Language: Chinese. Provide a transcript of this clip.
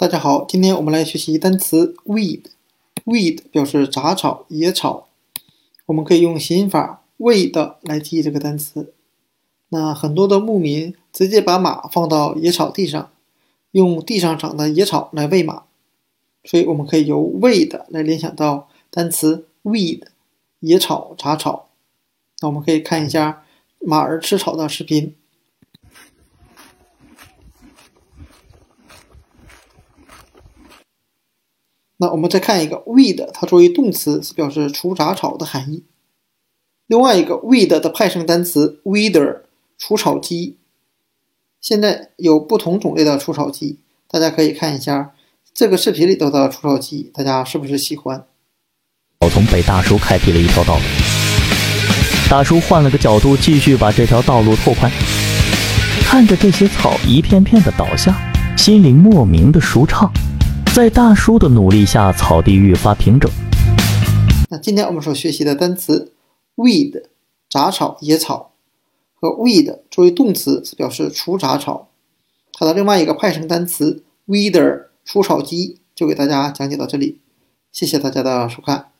大家好，今天我们来学习单词 weed。weed 表示杂草、野草，我们可以用谐音法 weed 来记这个单词。那很多的牧民直接把马放到野草地上，用地上长的野草来喂马，所以我们可以由 weed 来联想到单词 weed，野草、杂草。那我们可以看一下马儿吃草的视频。那我们再看一个 weed，它作为动词是表示除杂草的含义。另外一个 weed 的派生单词 weeder，除草机。现在有不同种类的除草机，大家可以看一下这个视频里头的除草机，大家是不是喜欢？草丛被大叔开辟了一条道路，大叔换了个角度，继续把这条道路拓宽。看着这些草一片片的倒下，心里莫名的舒畅。在大叔的努力下，草地愈发平整。那今天我们所学习的单词 weed 杂草、野草和 weed 作为动词是表示除杂草。它的另外一个派生单词 weeder 除草机就给大家讲解到这里，谢谢大家的收看。